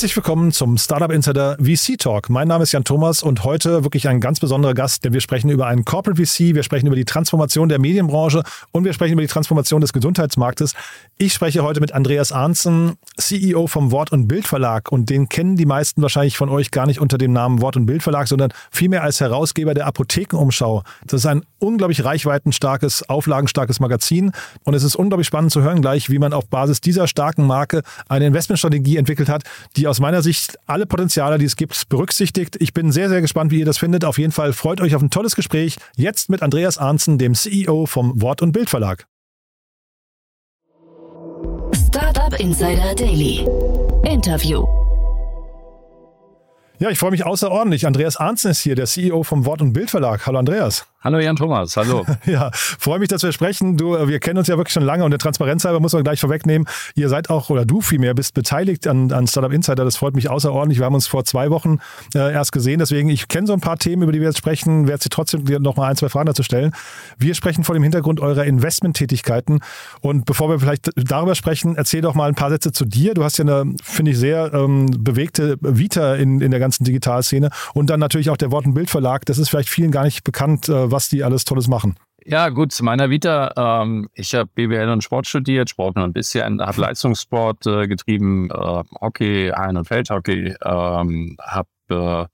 Herzlich willkommen zum Startup Insider VC Talk. Mein Name ist Jan Thomas und heute wirklich ein ganz besonderer Gast, denn wir sprechen über einen Corporate VC, wir sprechen über die Transformation der Medienbranche und wir sprechen über die Transformation des Gesundheitsmarktes. Ich spreche heute mit Andreas Arnzen, CEO vom Wort- und Bildverlag und den kennen die meisten wahrscheinlich von euch gar nicht unter dem Namen Wort- und Bildverlag, sondern vielmehr als Herausgeber der Apothekenumschau. Das ist ein unglaublich reichweitenstarkes, auflagenstarkes Magazin und es ist unglaublich spannend zu hören gleich, wie man auf Basis dieser starken Marke eine Investmentstrategie entwickelt hat, die aus meiner Sicht alle Potenziale, die es gibt, berücksichtigt. Ich bin sehr, sehr gespannt, wie ihr das findet. Auf jeden Fall freut euch auf ein tolles Gespräch. Jetzt mit Andreas Arnzen, dem CEO vom Wort- und Bildverlag. Startup Insider Daily. Interview. Ja, ich freue mich außerordentlich. Andreas Arnzen ist hier, der CEO vom Wort- und Bildverlag. Hallo Andreas. Hallo Jan Thomas, hallo. ja, freue mich, dass wir sprechen. Du, äh, wir kennen uns ja wirklich schon lange und der Transparenz halber muss man gleich vorwegnehmen. Ihr seid auch, oder du vielmehr, bist beteiligt an, an Startup Insider. Das freut mich außerordentlich. Wir haben uns vor zwei Wochen äh, erst gesehen. Deswegen, ich kenne so ein paar Themen, über die wir jetzt sprechen. Werde sie trotzdem noch mal ein, zwei Fragen dazu stellen. Wir sprechen vor dem Hintergrund eurer Investmenttätigkeiten. Und bevor wir vielleicht darüber sprechen, erzähl doch mal ein paar Sätze zu dir. Du hast ja eine, finde ich, sehr ähm, bewegte Vita in, in der ganzen Digitalszene. Und dann natürlich auch der Wort- und Bildverlag. Das ist vielleicht vielen gar nicht bekannt, äh, was die alles Tolles machen. Ja, gut, zu meiner Vita. Ähm, ich habe BWL und Sport studiert, Sport nur ein bisschen, habe Leistungssport äh, getrieben, äh, Hockey, Hallen- und Feldhockey, ähm, habe äh,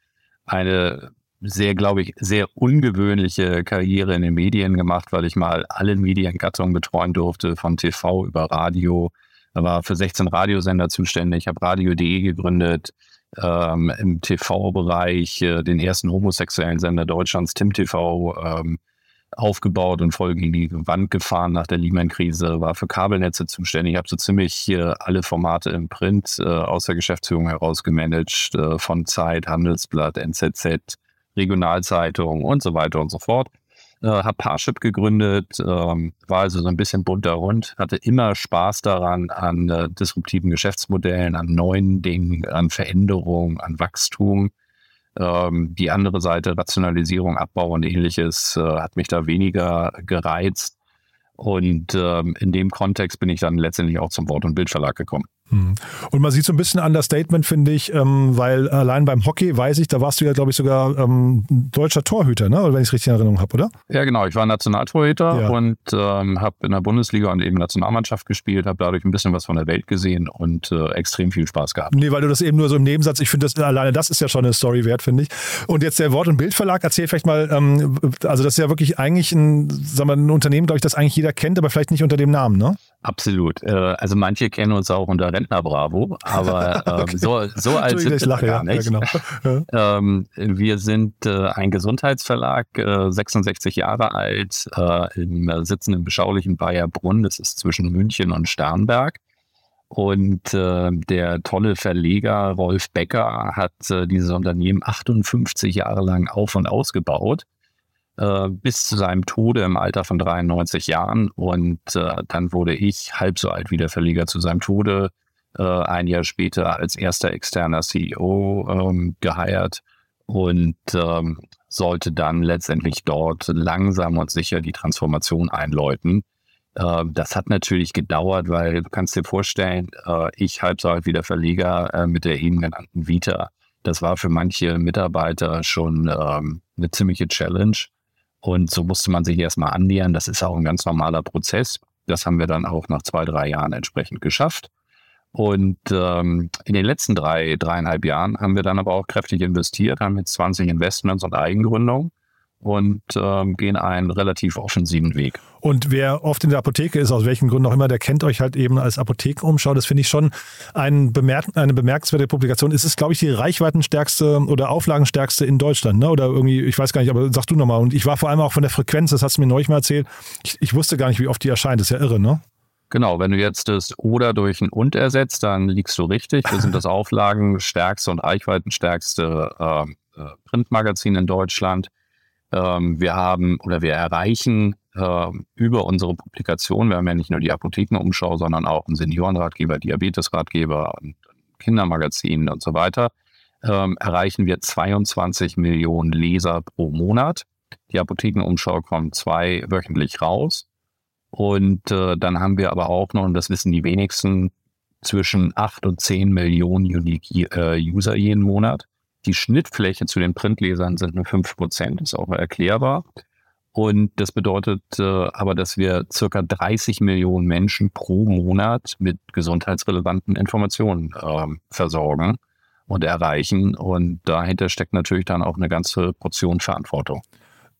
eine sehr, glaube ich, sehr ungewöhnliche Karriere in den Medien gemacht, weil ich mal alle Mediengattungen betreuen durfte, von TV über Radio. War für 16 Radiosender zuständig, habe Radio.de gegründet, ähm, im TV-Bereich äh, den ersten homosexuellen Sender Deutschlands, Tim TV, ähm, aufgebaut und voll gegen die Wand gefahren nach der Lehman-Krise, war für Kabelnetze zuständig, Ich habe so ziemlich äh, alle Formate im Print äh, aus der Geschäftsführung heraus gemanagt, äh, von Zeit, Handelsblatt, NZZ, Regionalzeitung und so weiter und so fort äh, habe Parship gegründet, ähm, war also so ein bisschen bunter Hund, hatte immer Spaß daran an äh, disruptiven Geschäftsmodellen, an neuen Dingen, an Veränderungen, an Wachstum. Ähm, die andere Seite, Rationalisierung, Abbau und ähnliches, äh, hat mich da weniger gereizt. Und ähm, in dem Kontext bin ich dann letztendlich auch zum Wort- und Bildverlag gekommen. Hm. Und man sieht so ein bisschen an das Statement, finde ich, ähm, weil allein beim Hockey weiß ich, da warst du ja, glaube ich, sogar ähm, deutscher Torhüter, ne? wenn ich es richtig in Erinnerung habe, oder? Ja, genau. Ich war Nationaltorhüter ja. und ähm, habe in der Bundesliga und eben Nationalmannschaft gespielt, habe dadurch ein bisschen was von der Welt gesehen und äh, extrem viel Spaß gehabt. Nee, weil du das eben nur so im Nebensatz, ich finde, das alleine das ist ja schon eine Story wert, finde ich. Und jetzt der Wort- und Bildverlag, erzähl vielleicht mal, ähm, also das ist ja wirklich eigentlich ein, sagen wir, ein Unternehmen, glaube ich, das eigentlich jeder kennt, aber vielleicht nicht unter dem Namen, ne? Absolut. Äh, also manche kennen uns auch unter Rentner Bravo, aber ähm, okay. so, so alt sind wir gar nicht. Ja, genau. wir sind äh, ein Gesundheitsverlag, äh, 66 Jahre alt, äh, im, äh, sitzen im beschaulichen Bayerbrunn, das ist zwischen München und Starnberg. Und der tolle Verleger Rolf Becker hat dieses Unternehmen 58 Jahre lang auf und ausgebaut äh, bis zu seinem Tode im Alter von 93 Jahren. Und äh, dann wurde ich halb so alt wie der Verleger zu seinem Tode, äh, ein Jahr später als erster externer CEO ähm, geheiert und ähm, sollte dann letztendlich dort langsam und sicher die Transformation einläuten. Äh, das hat natürlich gedauert, weil du kannst dir vorstellen, äh, ich halb so alt wie der Verleger äh, mit der eben genannten Vita. Das war für manche Mitarbeiter schon ähm, eine ziemliche Challenge. Und so musste man sich erstmal annähern. Das ist auch ein ganz normaler Prozess. Das haben wir dann auch nach zwei, drei Jahren entsprechend geschafft. Und ähm, in den letzten drei, dreieinhalb Jahren haben wir dann aber auch kräftig investiert, haben jetzt 20 Investments und Eigengründungen und ähm, gehen einen relativ offensiven Weg. Und wer oft in der Apotheke ist, aus welchen Gründen auch immer, der kennt euch halt eben als Apothekenumschau. Das finde ich schon ein bemerk eine bemerkenswerte Publikation. Es ist, glaube ich, die reichweitenstärkste oder auflagenstärkste in Deutschland. Ne? Oder irgendwie, ich weiß gar nicht, aber sagst du nochmal. Und ich war vor allem auch von der Frequenz, das hast du mir neulich mal erzählt. Ich, ich wusste gar nicht, wie oft die erscheint. Das ist ja irre, ne? Genau, wenn du jetzt das oder durch ein und ersetzt, dann liegst du richtig. Wir sind das auflagenstärkste und reichweitenstärkste ähm, äh, Printmagazin in Deutschland. Ähm, wir haben oder wir erreichen äh, über unsere Publikation, wir haben ja nicht nur die Apothekenumschau, sondern auch einen Seniorenratgeber, Diabetesratgeber und Kindermagazin und so weiter, ähm, erreichen wir 22 Millionen Leser pro Monat. Die Apothekenumschau kommt zwei wöchentlich raus. Und äh, dann haben wir aber auch noch, und das wissen die wenigsten, zwischen 8 und 10 Millionen Unique äh, User jeden Monat. Die Schnittfläche zu den Printlesern sind nur 5 Prozent, ist auch erklärbar. Und das bedeutet äh, aber, dass wir circa 30 Millionen Menschen pro Monat mit gesundheitsrelevanten Informationen äh, versorgen und erreichen. Und dahinter steckt natürlich dann auch eine ganze Portion Verantwortung.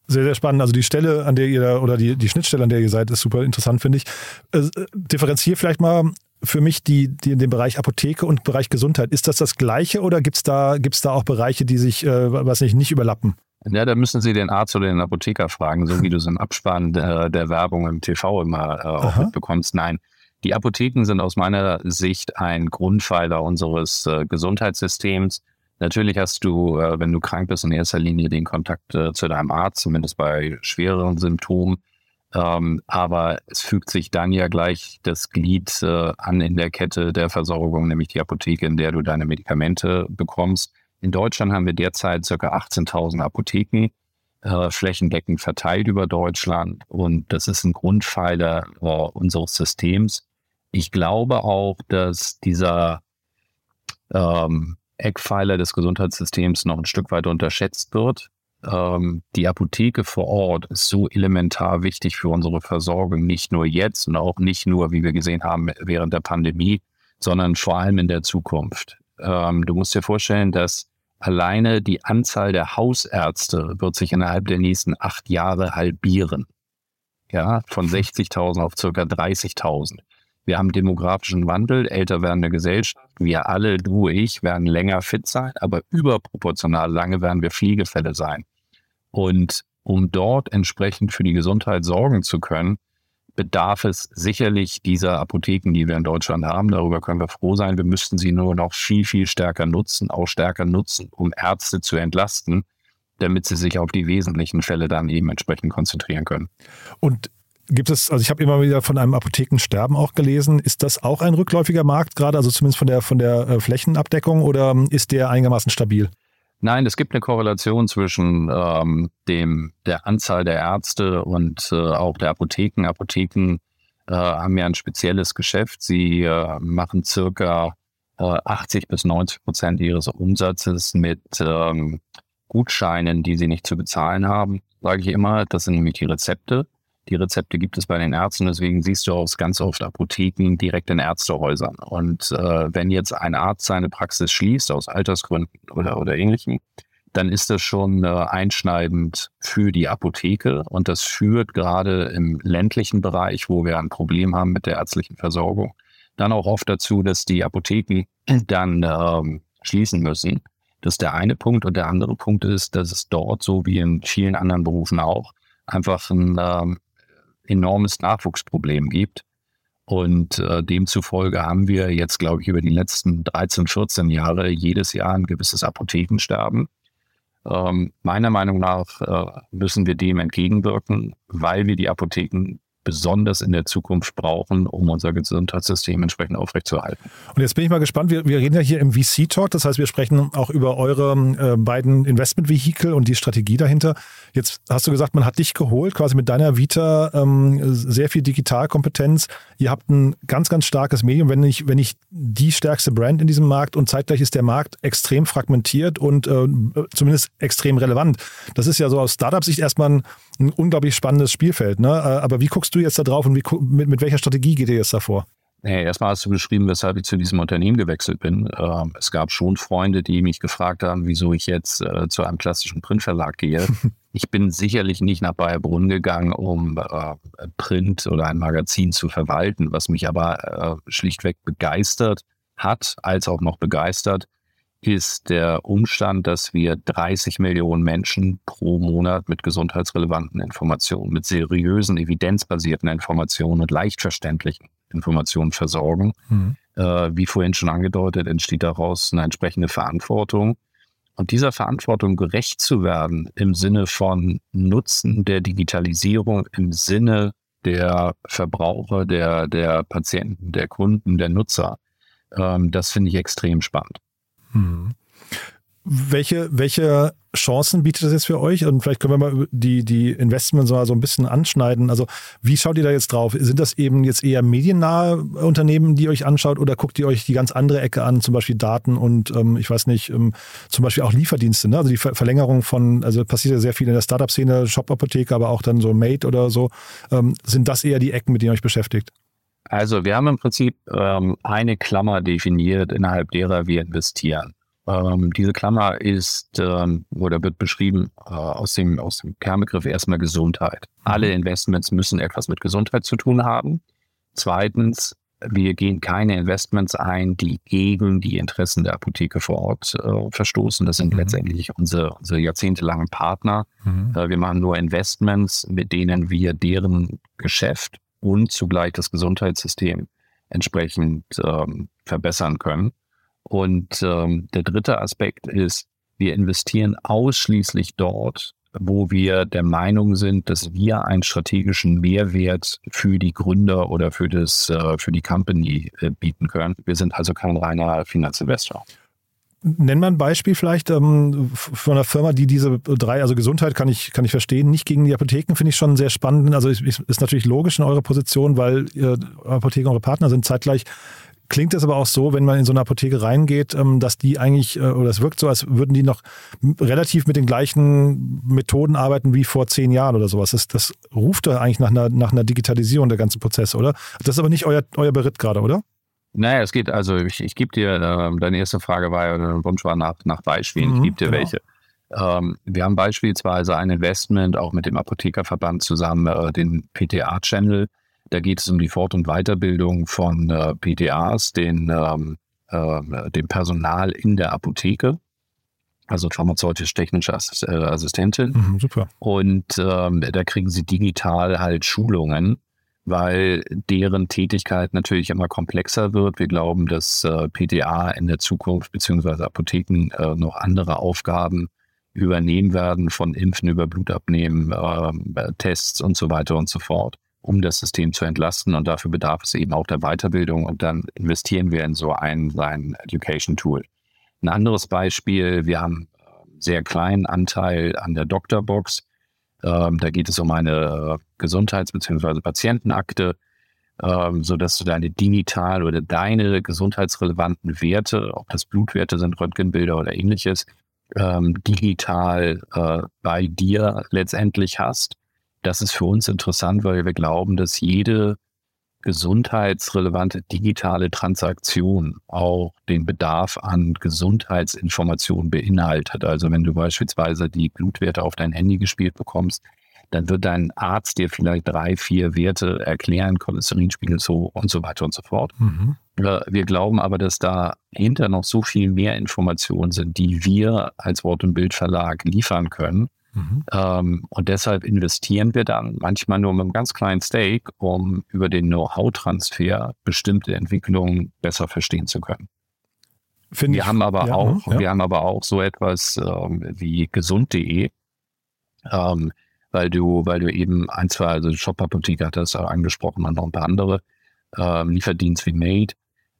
Sehr, sehr spannend. Also die Stelle, an der ihr oder die, die Schnittstelle, an der ihr seid, ist super interessant, finde ich. Äh, differenziere vielleicht mal für mich die, die in dem Bereich Apotheke und Bereich Gesundheit. Ist das das Gleiche oder gibt es da, gibt's da auch Bereiche, die sich, äh, was nicht, nicht überlappen? Ja, da müssen Sie den Arzt oder den Apotheker fragen, so wie du es im Abspann der, der Werbung im TV immer äh, auch mitbekommst. Nein, die Apotheken sind aus meiner Sicht ein Grundpfeiler unseres äh, Gesundheitssystems. Natürlich hast du, äh, wenn du krank bist, in erster Linie den Kontakt äh, zu deinem Arzt, zumindest bei schwereren Symptomen. Ähm, aber es fügt sich dann ja gleich das Glied äh, an in der Kette der Versorgung, nämlich die Apotheke, in der du deine Medikamente bekommst. In Deutschland haben wir derzeit ca. 18.000 Apotheken, äh, flächendeckend verteilt über Deutschland. Und das ist ein Grundpfeiler äh, unseres Systems. Ich glaube auch, dass dieser ähm, Eckpfeiler des Gesundheitssystems noch ein Stück weit unterschätzt wird. Ähm, die Apotheke vor Ort ist so elementar wichtig für unsere Versorgung, nicht nur jetzt und auch nicht nur, wie wir gesehen haben, während der Pandemie, sondern vor allem in der Zukunft. Ähm, du musst dir vorstellen, dass alleine die Anzahl der Hausärzte wird sich innerhalb der nächsten acht Jahre halbieren. Ja, von 60.000 auf circa 30.000. Wir haben demografischen Wandel, älter werdende Gesellschaft. Wir alle, du, ich, werden länger fit sein, aber überproportional lange werden wir Pflegefälle sein. Und um dort entsprechend für die Gesundheit sorgen zu können, bedarf es sicherlich dieser Apotheken, die wir in Deutschland haben. Darüber können wir froh sein. Wir müssten sie nur noch viel, viel stärker nutzen, auch stärker nutzen, um Ärzte zu entlasten, damit sie sich auf die wesentlichen Fälle dann eben entsprechend konzentrieren können. Und Gibt es, also ich habe immer wieder von einem Apothekensterben auch gelesen. Ist das auch ein rückläufiger Markt gerade, also zumindest von der, von der äh, Flächenabdeckung oder ist der einigermaßen stabil? Nein, es gibt eine Korrelation zwischen ähm, dem, der Anzahl der Ärzte und äh, auch der Apotheken. Apotheken äh, haben ja ein spezielles Geschäft. Sie äh, machen circa äh, 80 bis 90 Prozent ihres Umsatzes mit ähm, Gutscheinen, die sie nicht zu bezahlen haben, sage ich immer. Das sind nämlich die Rezepte. Die Rezepte gibt es bei den Ärzten, deswegen siehst du auch ganz oft Apotheken direkt in Ärztehäusern. Und äh, wenn jetzt ein Arzt seine Praxis schließt, aus Altersgründen oder, oder ähnlichem, dann ist das schon äh, einschneidend für die Apotheke. Und das führt gerade im ländlichen Bereich, wo wir ein Problem haben mit der ärztlichen Versorgung, dann auch oft dazu, dass die Apotheken dann ähm, schließen müssen. Das ist der eine Punkt. Und der andere Punkt ist, dass es dort, so wie in vielen anderen Berufen auch, einfach ein ähm, enormes Nachwuchsproblem gibt. Und äh, demzufolge haben wir jetzt, glaube ich, über die letzten 13, 14 Jahre jedes Jahr ein gewisses Apothekensterben. Ähm, meiner Meinung nach äh, müssen wir dem entgegenwirken, weil wir die Apotheken besonders in der Zukunft brauchen, um unser Gesundheitssystem entsprechend aufrechtzuerhalten. Und jetzt bin ich mal gespannt, wir, wir reden ja hier im VC-Talk, das heißt, wir sprechen auch über eure äh, beiden Investment-Vehikel und die Strategie dahinter. Jetzt hast du gesagt, man hat dich geholt, quasi mit deiner Vita, ähm, sehr viel Digitalkompetenz. Ihr habt ein ganz, ganz starkes Medium, wenn nicht, wenn nicht die stärkste Brand in diesem Markt und zeitgleich ist der Markt extrem fragmentiert und äh, zumindest extrem relevant. Das ist ja so aus Startup-Sicht erstmal ein, ein unglaublich spannendes Spielfeld. Ne? Äh, aber wie guckst du jetzt da drauf und wie, mit, mit welcher Strategie geht ihr jetzt davor? Hey, erstmal hast du beschrieben, weshalb ich zu diesem Unternehmen gewechselt bin. Ähm, es gab schon Freunde, die mich gefragt haben, wieso ich jetzt äh, zu einem klassischen Printverlag gehe. ich bin sicherlich nicht nach Bayerbrunn gegangen, um äh, Print oder ein Magazin zu verwalten. Was mich aber äh, schlichtweg begeistert hat, als auch noch begeistert, ist der Umstand, dass wir 30 Millionen Menschen pro Monat mit gesundheitsrelevanten Informationen, mit seriösen, evidenzbasierten Informationen und leicht verständlichen Informationen versorgen. Mhm. Äh, wie vorhin schon angedeutet, entsteht daraus eine entsprechende Verantwortung. Und dieser Verantwortung gerecht zu werden im Sinne von Nutzen der Digitalisierung, im Sinne der Verbraucher, der, der Patienten, der Kunden, der Nutzer, ähm, das finde ich extrem spannend. Mhm. Welche, welche Chancen bietet das jetzt für euch? Und vielleicht können wir mal die, die Investments mal so ein bisschen anschneiden. Also, wie schaut ihr da jetzt drauf? Sind das eben jetzt eher mediennahe Unternehmen, die ihr euch anschaut, oder guckt ihr euch die ganz andere Ecke an, zum Beispiel Daten und ähm, ich weiß nicht, ähm, zum Beispiel auch Lieferdienste, ne? Also die Ver Verlängerung von, also passiert ja sehr viel in der Startup-Szene, Shop-Apotheke, aber auch dann so Mate oder so. Ähm, sind das eher die Ecken, mit denen ihr euch beschäftigt? Also wir haben im Prinzip ähm, eine Klammer definiert, innerhalb derer wir investieren. Ähm, diese Klammer ist ähm, oder wird beschrieben äh, aus, dem, aus dem Kernbegriff erstmal Gesundheit. Mhm. Alle Investments müssen etwas mit Gesundheit zu tun haben. Zweitens, wir gehen keine Investments ein, die gegen die Interessen der Apotheke vor Ort äh, verstoßen. Das sind mhm. letztendlich unsere, unsere jahrzehntelangen Partner. Mhm. Äh, wir machen nur Investments, mit denen wir deren Geschäft und zugleich das Gesundheitssystem entsprechend ähm, verbessern können. Und ähm, der dritte Aspekt ist, wir investieren ausschließlich dort, wo wir der Meinung sind, dass wir einen strategischen Mehrwert für die Gründer oder für das äh, für die Company äh, bieten können. Wir sind also kein reiner Finanzinvestor. Nenn mal ein Beispiel vielleicht ähm, von einer Firma, die diese drei, also Gesundheit kann ich, kann ich verstehen, nicht gegen die Apotheken, finde ich schon sehr spannend. Also ist, ist natürlich logisch in eurer Position, weil ihr Apotheken eure Partner sind zeitgleich klingt es aber auch so, wenn man in so eine Apotheke reingeht, ähm, dass die eigentlich, äh, oder es wirkt so, als würden die noch relativ mit den gleichen Methoden arbeiten wie vor zehn Jahren oder sowas. Das, das ruft da eigentlich nach einer, nach einer Digitalisierung der ganzen Prozesse, oder? Das ist aber nicht euer, euer Beritt gerade, oder? Naja, es geht, also ich, ich gebe dir, äh, deine erste Frage war ja, dein Wunsch war nach, nach Beispielen, mhm, ich gebe dir genau. welche. Ähm, wir haben beispielsweise ein Investment auch mit dem Apothekerverband zusammen, äh, den PTA-Channel, da geht es um die Fort- und Weiterbildung von äh, PTAs, den, ähm, äh, dem Personal in der Apotheke, also pharmazeutisch-technische äh, Assistentin. Mhm, super. Und ähm, da kriegen sie digital halt Schulungen, weil deren Tätigkeit natürlich immer komplexer wird. Wir glauben, dass äh, PTA in der Zukunft beziehungsweise Apotheken äh, noch andere Aufgaben übernehmen werden, von Impfen über Blutabnehmen, äh, Tests und so weiter und so fort um das System zu entlasten. Und dafür bedarf es eben auch der Weiterbildung. Und dann investieren wir in so ein, ein Education Tool. Ein anderes Beispiel, wir haben einen sehr kleinen Anteil an der Doctorbox. Ähm, da geht es um eine Gesundheits- bzw. Patientenakte, ähm, sodass du deine digital oder deine gesundheitsrelevanten Werte, ob das Blutwerte sind, Röntgenbilder oder ähnliches, ähm, digital äh, bei dir letztendlich hast das ist für uns interessant, weil wir glauben, dass jede gesundheitsrelevante digitale Transaktion auch den Bedarf an Gesundheitsinformationen beinhaltet. Also wenn du beispielsweise die Blutwerte auf dein Handy gespielt bekommst, dann wird dein Arzt dir vielleicht drei, vier Werte erklären, Cholesterinspiegel so und so weiter und so fort. Mhm. Wir glauben aber, dass dahinter noch so viel mehr Informationen sind, die wir als Wort- und Bildverlag liefern können, Mhm. Ähm, und deshalb investieren wir dann manchmal nur mit einem ganz kleinen Stake, um über den Know-how-Transfer bestimmte Entwicklungen besser verstehen zu können. Find wir ich, haben aber ja, auch, ja. wir haben aber auch so etwas ähm, wie gesund.de, ähm, weil du, weil du eben ein, zwei, also Shop-Apotheke hat das angesprochen und noch ein paar andere, ähm, Lieferdienst wie Made,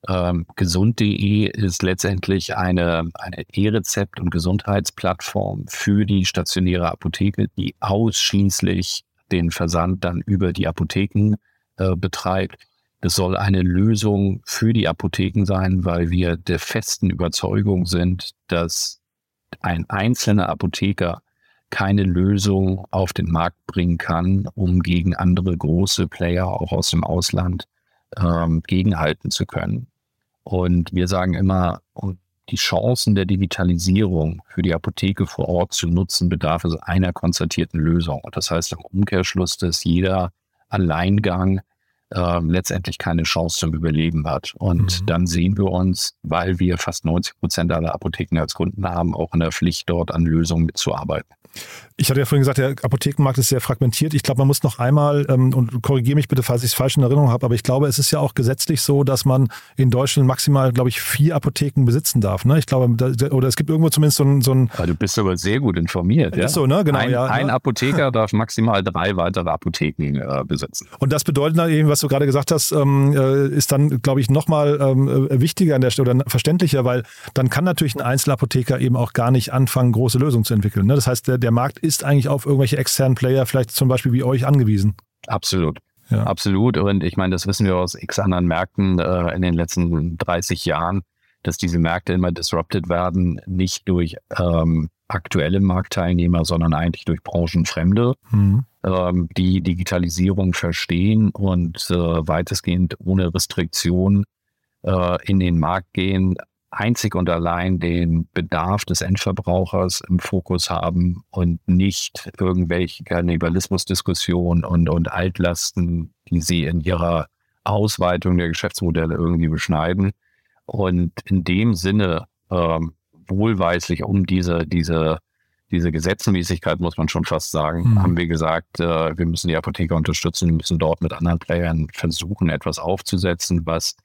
ähm, gesund.de ist letztendlich eine, eine E-Rezept- und Gesundheitsplattform für die stationäre Apotheke, die ausschließlich den Versand dann über die Apotheken äh, betreibt. Das soll eine Lösung für die Apotheken sein, weil wir der festen Überzeugung sind, dass ein einzelner Apotheker keine Lösung auf den Markt bringen kann, um gegen andere große Player auch aus dem Ausland ähm, gegenhalten zu können. Und wir sagen immer, um die Chancen der Digitalisierung für die Apotheke vor Ort zu nutzen, bedarf es einer konzertierten Lösung. Und das heißt im Umkehrschluss, dass jeder Alleingang äh, letztendlich keine Chance zum Überleben hat. Und mhm. dann sehen wir uns, weil wir fast 90 Prozent aller Apotheken als Kunden haben, auch in der Pflicht, dort an Lösungen mitzuarbeiten. Ich hatte ja vorhin gesagt, der Apothekenmarkt ist sehr fragmentiert. Ich glaube, man muss noch einmal, ähm, und korrigiere mich bitte, falls ich es falsch in Erinnerung habe, aber ich glaube, es ist ja auch gesetzlich so, dass man in Deutschland maximal, glaube ich, vier Apotheken besitzen darf. Ne? Ich glaube, da, oder es gibt irgendwo zumindest so ein... So ein aber du bist aber sehr gut informiert. Ja? Ist so, ne? Genau, ein, ja. Ein Apotheker darf maximal drei weitere Apotheken äh, besitzen. Und das bedeutet dann eben, was du gerade gesagt hast, ähm, äh, ist dann, glaube ich, nochmal ähm, äh, wichtiger an der Stelle oder verständlicher, weil dann kann natürlich ein Einzelapotheker eben auch gar nicht anfangen, große Lösungen zu entwickeln. Ne? Das heißt, der, der Markt ist eigentlich auf irgendwelche externen Player, vielleicht zum Beispiel wie euch, angewiesen. Absolut. Ja. Absolut. Und ich meine, das wissen wir aus x anderen Märkten äh, in den letzten 30 Jahren, dass diese Märkte immer disrupted werden, nicht durch ähm, aktuelle Marktteilnehmer, sondern eigentlich durch Branchenfremde, mhm. ähm, die Digitalisierung verstehen und äh, weitestgehend ohne Restriktion äh, in den Markt gehen, einzig und allein den Bedarf des Endverbrauchers im Fokus haben und nicht irgendwelche Kannibalismusdiskussionen und, und Altlasten, die sie in ihrer Ausweitung der Geschäftsmodelle irgendwie beschneiden. Und in dem Sinne ähm, wohlweislich um diese, diese, diese Gesetzmäßigkeit, muss man schon fast sagen, mhm. haben wir gesagt, äh, wir müssen die Apotheker unterstützen, wir müssen dort mit anderen Playern versuchen, etwas aufzusetzen, was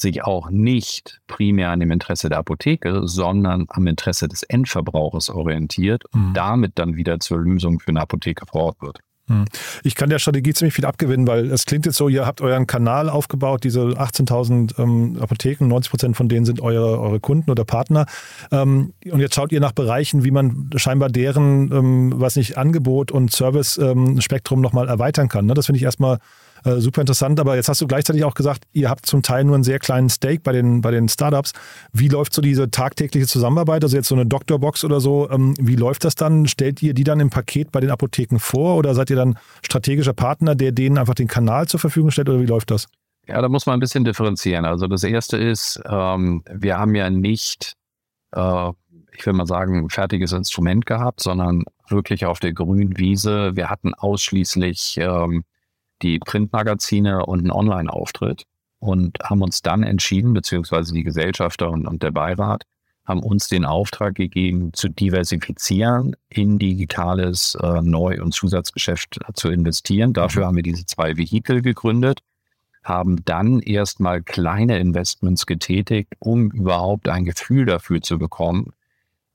sich auch nicht primär an dem Interesse der Apotheke, sondern am Interesse des Endverbrauchers orientiert und mhm. damit dann wieder zur Lösung für eine Apotheke vor Ort wird. Mhm. Ich kann der Strategie ziemlich viel abgewinnen, weil es klingt jetzt so, ihr habt euren Kanal aufgebaut, diese 18.000 ähm, Apotheken, 90 Prozent von denen sind eure, eure Kunden oder Partner. Ähm, und jetzt schaut ihr nach Bereichen, wie man scheinbar deren, ähm, was nicht, Angebot und Service-Spektrum ähm, nochmal erweitern kann. Ne? Das finde ich erstmal äh, super interessant. Aber jetzt hast du gleichzeitig auch gesagt, ihr habt zum Teil nur einen sehr kleinen Stake bei den, bei den Startups. Wie läuft so diese tagtägliche Zusammenarbeit? Also jetzt so eine Doktorbox oder so, ähm, wie läuft das dann? Stellt ihr die dann im Paket bei den Apotheken vor oder seid ihr dann strategischer Partner, der denen einfach den Kanal zur Verfügung stellt oder wie läuft das? Ja, da muss man ein bisschen differenzieren. Also das erste ist, ähm, wir haben ja nicht, äh, ich will mal sagen, ein fertiges Instrument gehabt, sondern wirklich auf der grünen Wiese. Wir hatten ausschließlich ähm, die Printmagazine und einen Online-Auftritt und haben uns dann entschieden, beziehungsweise die Gesellschafter und, und der Beirat, haben uns den Auftrag gegeben, zu diversifizieren, in digitales äh, Neu- und Zusatzgeschäft zu investieren. Dafür mhm. haben wir diese zwei Vehikel gegründet, haben dann erstmal kleine Investments getätigt, um überhaupt ein Gefühl dafür zu bekommen,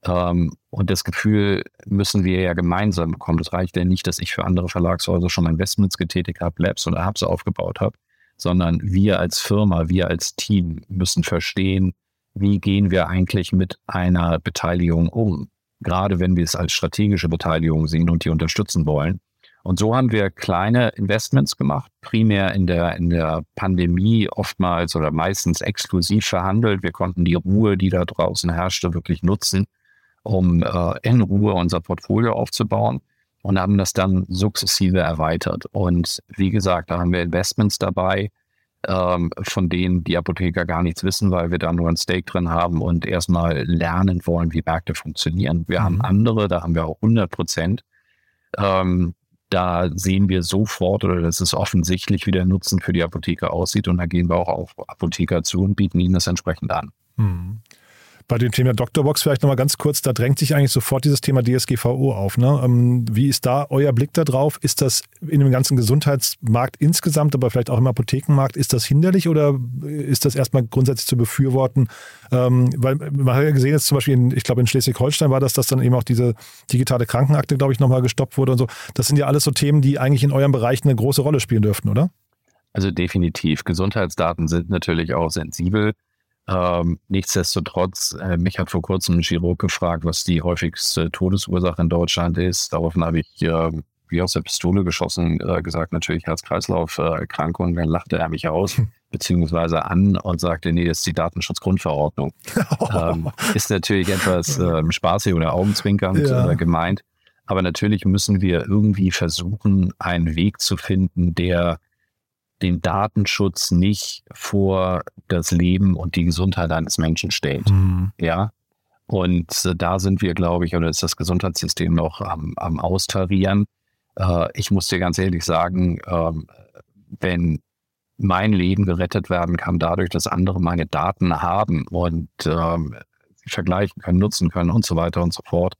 ähm, und das Gefühl müssen wir ja gemeinsam bekommen. Das reicht ja nicht, dass ich für andere Verlagshäuser schon Investments getätigt habe, Labs oder Hubs aufgebaut habe, sondern wir als Firma, wir als Team müssen verstehen, wie gehen wir eigentlich mit einer Beteiligung um, gerade wenn wir es als strategische Beteiligung sehen und die unterstützen wollen. Und so haben wir kleine Investments gemacht, primär in der, in der Pandemie oftmals oder meistens exklusiv verhandelt. Wir konnten die Ruhe, die da draußen herrschte, wirklich nutzen um äh, in Ruhe unser Portfolio aufzubauen und haben das dann sukzessive erweitert. Und wie gesagt, da haben wir Investments dabei, ähm, von denen die Apotheker gar nichts wissen, weil wir da nur ein Stake drin haben und erstmal lernen wollen, wie Märkte funktionieren. Wir mhm. haben andere, da haben wir auch 100 Prozent. Ähm, da sehen wir sofort oder das ist offensichtlich, wie der Nutzen für die Apotheker aussieht und da gehen wir auch auf Apotheker zu und bieten ihnen das entsprechend an. Mhm bei dem Thema Doktorbox vielleicht nochmal ganz kurz, da drängt sich eigentlich sofort dieses Thema DSGVO auf. Ne? Ähm, wie ist da euer Blick darauf? Ist das in dem ganzen Gesundheitsmarkt insgesamt, aber vielleicht auch im Apothekenmarkt, ist das hinderlich oder ist das erstmal grundsätzlich zu befürworten? Ähm, weil man hat ja gesehen, jetzt zum Beispiel, in, ich glaube in Schleswig-Holstein war das, dass dann eben auch diese digitale Krankenakte, glaube ich, nochmal gestoppt wurde und so. Das sind ja alles so Themen, die eigentlich in eurem Bereich eine große Rolle spielen dürften, oder? Also definitiv. Gesundheitsdaten sind natürlich auch sensibel. Ähm, nichtsdestotrotz, äh, mich hat vor kurzem ein Chirurg gefragt, was die häufigste Todesursache in Deutschland ist. Daraufhin habe ich äh, wie aus der Pistole geschossen äh, gesagt, natürlich Herz-Kreislauf-Erkrankung. Dann lachte er mich aus, beziehungsweise an und sagte, nee, das ist die Datenschutzgrundverordnung. ähm, ist natürlich etwas äh, spaßig oder augenzwinkernd ja. äh, gemeint. Aber natürlich müssen wir irgendwie versuchen, einen Weg zu finden, der den Datenschutz nicht vor das Leben und die Gesundheit eines Menschen stellt. Mhm. Ja. Und äh, da sind wir, glaube ich, oder ist das Gesundheitssystem noch am, am Austarieren. Äh, ich muss dir ganz ehrlich sagen, äh, wenn mein Leben gerettet werden kann, dadurch, dass andere meine Daten haben und ähm, vergleichen können, nutzen können und so weiter und so fort,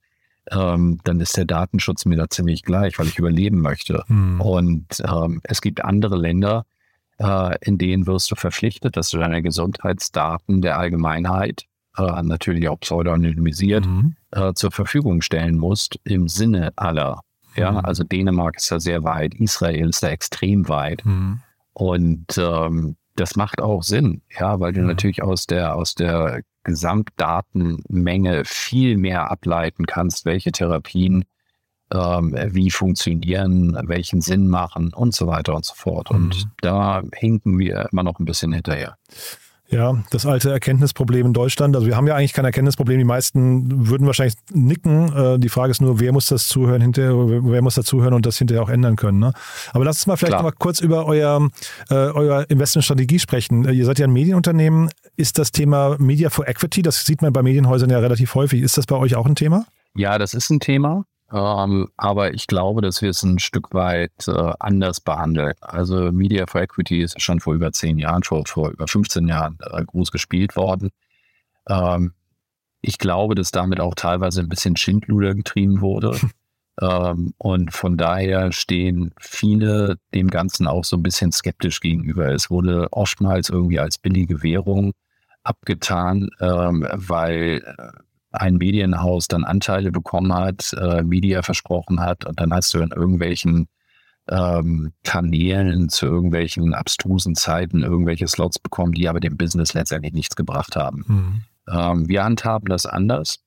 ähm, dann ist der Datenschutz mir da ziemlich gleich, weil ich überleben möchte. Mhm. Und ähm, es gibt andere Länder, äh, in denen wirst du verpflichtet, dass du deine Gesundheitsdaten der Allgemeinheit, äh, natürlich auch pseudonymisiert, mhm. äh, zur Verfügung stellen musst im Sinne aller. Ja, mhm. also Dänemark ist da sehr weit, Israel ist da extrem weit. Mhm. Und ähm, das macht auch Sinn, ja, weil du mhm. natürlich aus der, aus der Gesamtdatenmenge viel mehr ableiten kannst, welche Therapien ähm, wie funktionieren, welchen Sinn machen und so weiter und so fort. Und mhm. da hinken wir immer noch ein bisschen hinterher. Ja, das alte Erkenntnisproblem in Deutschland. Also wir haben ja eigentlich kein Erkenntnisproblem. Die meisten würden wahrscheinlich nicken. Äh, die Frage ist nur, wer muss das zuhören hinterher, wer muss dazuhören und das hinterher auch ändern können. Ne? Aber lass uns mal vielleicht mal kurz über euer, äh, euer Investmentstrategie sprechen. Äh, ihr seid ja ein Medienunternehmen. Ist das Thema Media for Equity, das sieht man bei Medienhäusern ja relativ häufig. Ist das bei euch auch ein Thema? Ja, das ist ein Thema. Ähm, aber ich glaube, dass wir es ein Stück weit äh, anders behandeln. Also Media for Equity ist schon vor über zehn Jahren, vor, vor über 15 Jahren äh, groß gespielt worden. Ähm, ich glaube, dass damit auch teilweise ein bisschen Schindluder getrieben wurde. ähm, und von daher stehen viele dem Ganzen auch so ein bisschen skeptisch gegenüber. Es wurde oftmals irgendwie als billige Währung abgetan, ähm, weil äh, ein Medienhaus dann Anteile bekommen hat, äh, Media versprochen hat und dann hast du in irgendwelchen ähm, Kanälen zu irgendwelchen abstrusen Zeiten irgendwelche Slots bekommen, die aber dem Business letztendlich nichts gebracht haben. Mhm. Ähm, wir handhaben das anders.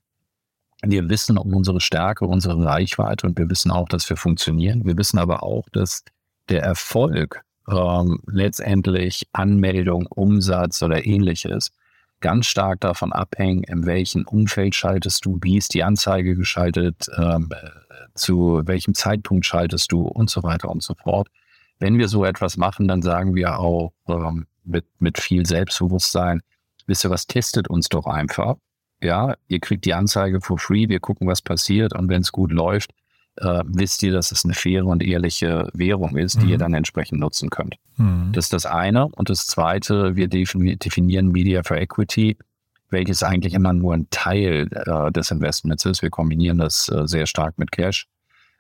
Wir wissen um unsere Stärke, unsere Reichweite und wir wissen auch, dass wir funktionieren. Wir wissen aber auch, dass der Erfolg ähm, letztendlich Anmeldung, Umsatz oder ähnliches ganz stark davon abhängen, in welchem Umfeld schaltest du, wie ist die Anzeige geschaltet, ähm, zu welchem Zeitpunkt schaltest du und so weiter und so fort. Wenn wir so etwas machen, dann sagen wir auch ähm, mit, mit viel Selbstbewusstsein, wisst ihr was, testet uns doch einfach. Ja, ihr kriegt die Anzeige for free, wir gucken, was passiert und wenn es gut läuft, äh, wisst ihr, dass es eine faire und ehrliche Währung ist, die mhm. ihr dann entsprechend nutzen könnt. Mhm. Das ist das eine. Und das zweite, wir definieren Media for Equity, welches eigentlich immer nur ein Teil äh, des Investments ist. Wir kombinieren das äh, sehr stark mit Cash,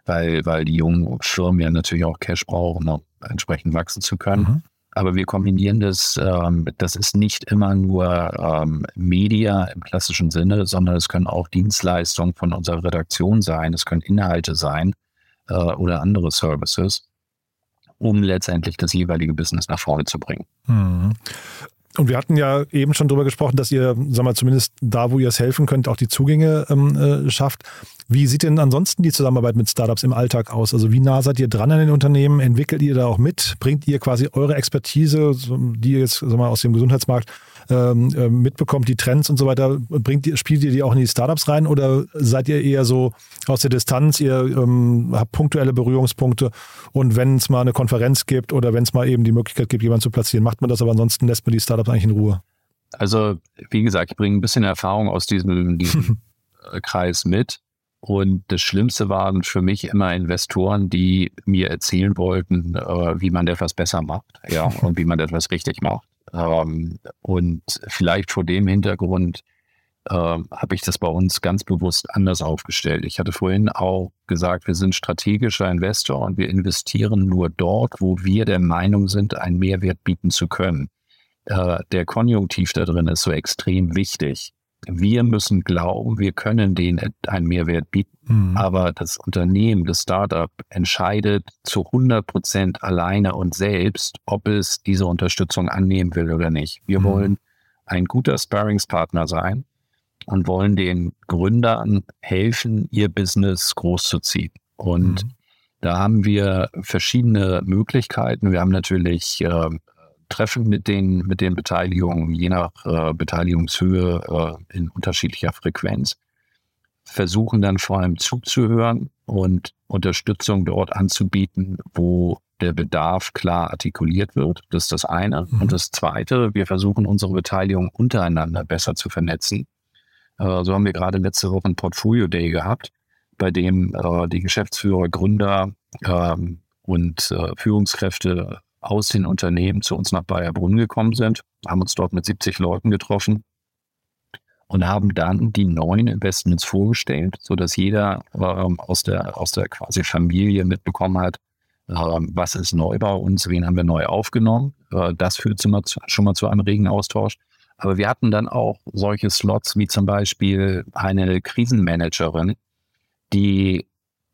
weil, weil die jungen Firmen ja natürlich auch Cash brauchen, um entsprechend wachsen zu können. Mhm. Aber wir kombinieren das, ähm, das ist nicht immer nur ähm, Media im klassischen Sinne, sondern es können auch Dienstleistungen von unserer Redaktion sein, es können Inhalte sein äh, oder andere Services, um letztendlich das jeweilige Business nach vorne zu bringen. Mhm. Und wir hatten ja eben schon darüber gesprochen, dass ihr, sag mal, zumindest da, wo ihr es helfen könnt, auch die Zugänge ähm, äh, schafft. Wie sieht denn ansonsten die Zusammenarbeit mit Startups im Alltag aus? Also wie nah seid ihr dran an den Unternehmen? Entwickelt ihr da auch mit? Bringt ihr quasi eure Expertise, die ihr jetzt sag mal, aus dem Gesundheitsmarkt ähm, äh, mitbekommt, die Trends und so weiter, bringt ihr, spielt ihr die auch in die Startups rein oder seid ihr eher so aus der Distanz, ihr ähm, habt punktuelle Berührungspunkte und wenn es mal eine Konferenz gibt oder wenn es mal eben die Möglichkeit gibt, jemanden zu platzieren, macht man das, aber ansonsten lässt man die Startups eigentlich in Ruhe? Also, wie gesagt, ich bringe ein bisschen Erfahrung aus diesem, diesem Kreis mit. Und das Schlimmste waren für mich immer Investoren, die mir erzählen wollten, äh, wie man etwas besser macht, ja, und wie man etwas richtig macht. Ähm, und vielleicht vor dem Hintergrund äh, habe ich das bei uns ganz bewusst anders aufgestellt. Ich hatte vorhin auch gesagt, wir sind strategischer Investor und wir investieren nur dort, wo wir der Meinung sind, einen Mehrwert bieten zu können. Äh, der Konjunktiv da drin ist so extrem wichtig wir müssen glauben, wir können denen einen Mehrwert bieten. Mhm. Aber das Unternehmen, das Startup entscheidet zu 100 Prozent alleine und selbst, ob es diese Unterstützung annehmen will oder nicht. Wir mhm. wollen ein guter Sparringspartner sein und wollen den Gründern helfen, ihr Business großzuziehen. Und mhm. da haben wir verschiedene Möglichkeiten. Wir haben natürlich äh, Treffen mit den, mit den Beteiligungen, je nach äh, Beteiligungshöhe äh, in unterschiedlicher Frequenz, versuchen dann vor allem zuzuhören und Unterstützung dort anzubieten, wo der Bedarf klar artikuliert wird. Das ist das eine. Mhm. Und das zweite, wir versuchen unsere Beteiligung untereinander besser zu vernetzen. Äh, so haben wir gerade letzte Woche ein Portfolio Day gehabt, bei dem äh, die Geschäftsführer, Gründer ähm, und äh, Führungskräfte aus den Unternehmen zu uns nach Bayerbrunn gekommen sind, haben uns dort mit 70 Leuten getroffen und haben dann die neuen Investments vorgestellt, so dass jeder ähm, aus der aus der quasi Familie mitbekommen hat, ähm, was ist neu bei uns, wen haben wir neu aufgenommen. Äh, das führt zu, schon mal zu einem regen Austausch. Aber wir hatten dann auch solche Slots wie zum Beispiel eine Krisenmanagerin, die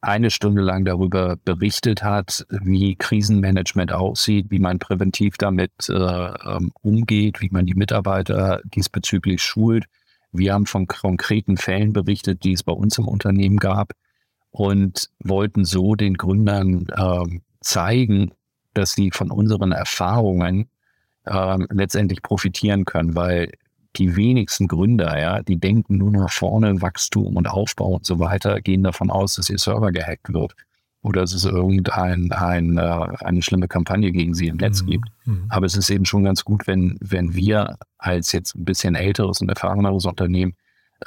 eine Stunde lang darüber berichtet hat, wie Krisenmanagement aussieht, wie man präventiv damit äh, ähm, umgeht, wie man die Mitarbeiter diesbezüglich schult. Wir haben von konkreten Fällen berichtet, die es bei uns im Unternehmen gab und wollten so den Gründern äh, zeigen, dass sie von unseren Erfahrungen äh, letztendlich profitieren können, weil die wenigsten Gründer, ja, die denken nur nach vorne, Wachstum und Aufbau und so weiter, gehen davon aus, dass ihr Server gehackt wird oder dass es irgendein ein, äh, eine schlimme Kampagne gegen sie im Netz mhm. gibt. Mhm. Aber es ist eben schon ganz gut, wenn, wenn wir als jetzt ein bisschen älteres und erfahreneres Unternehmen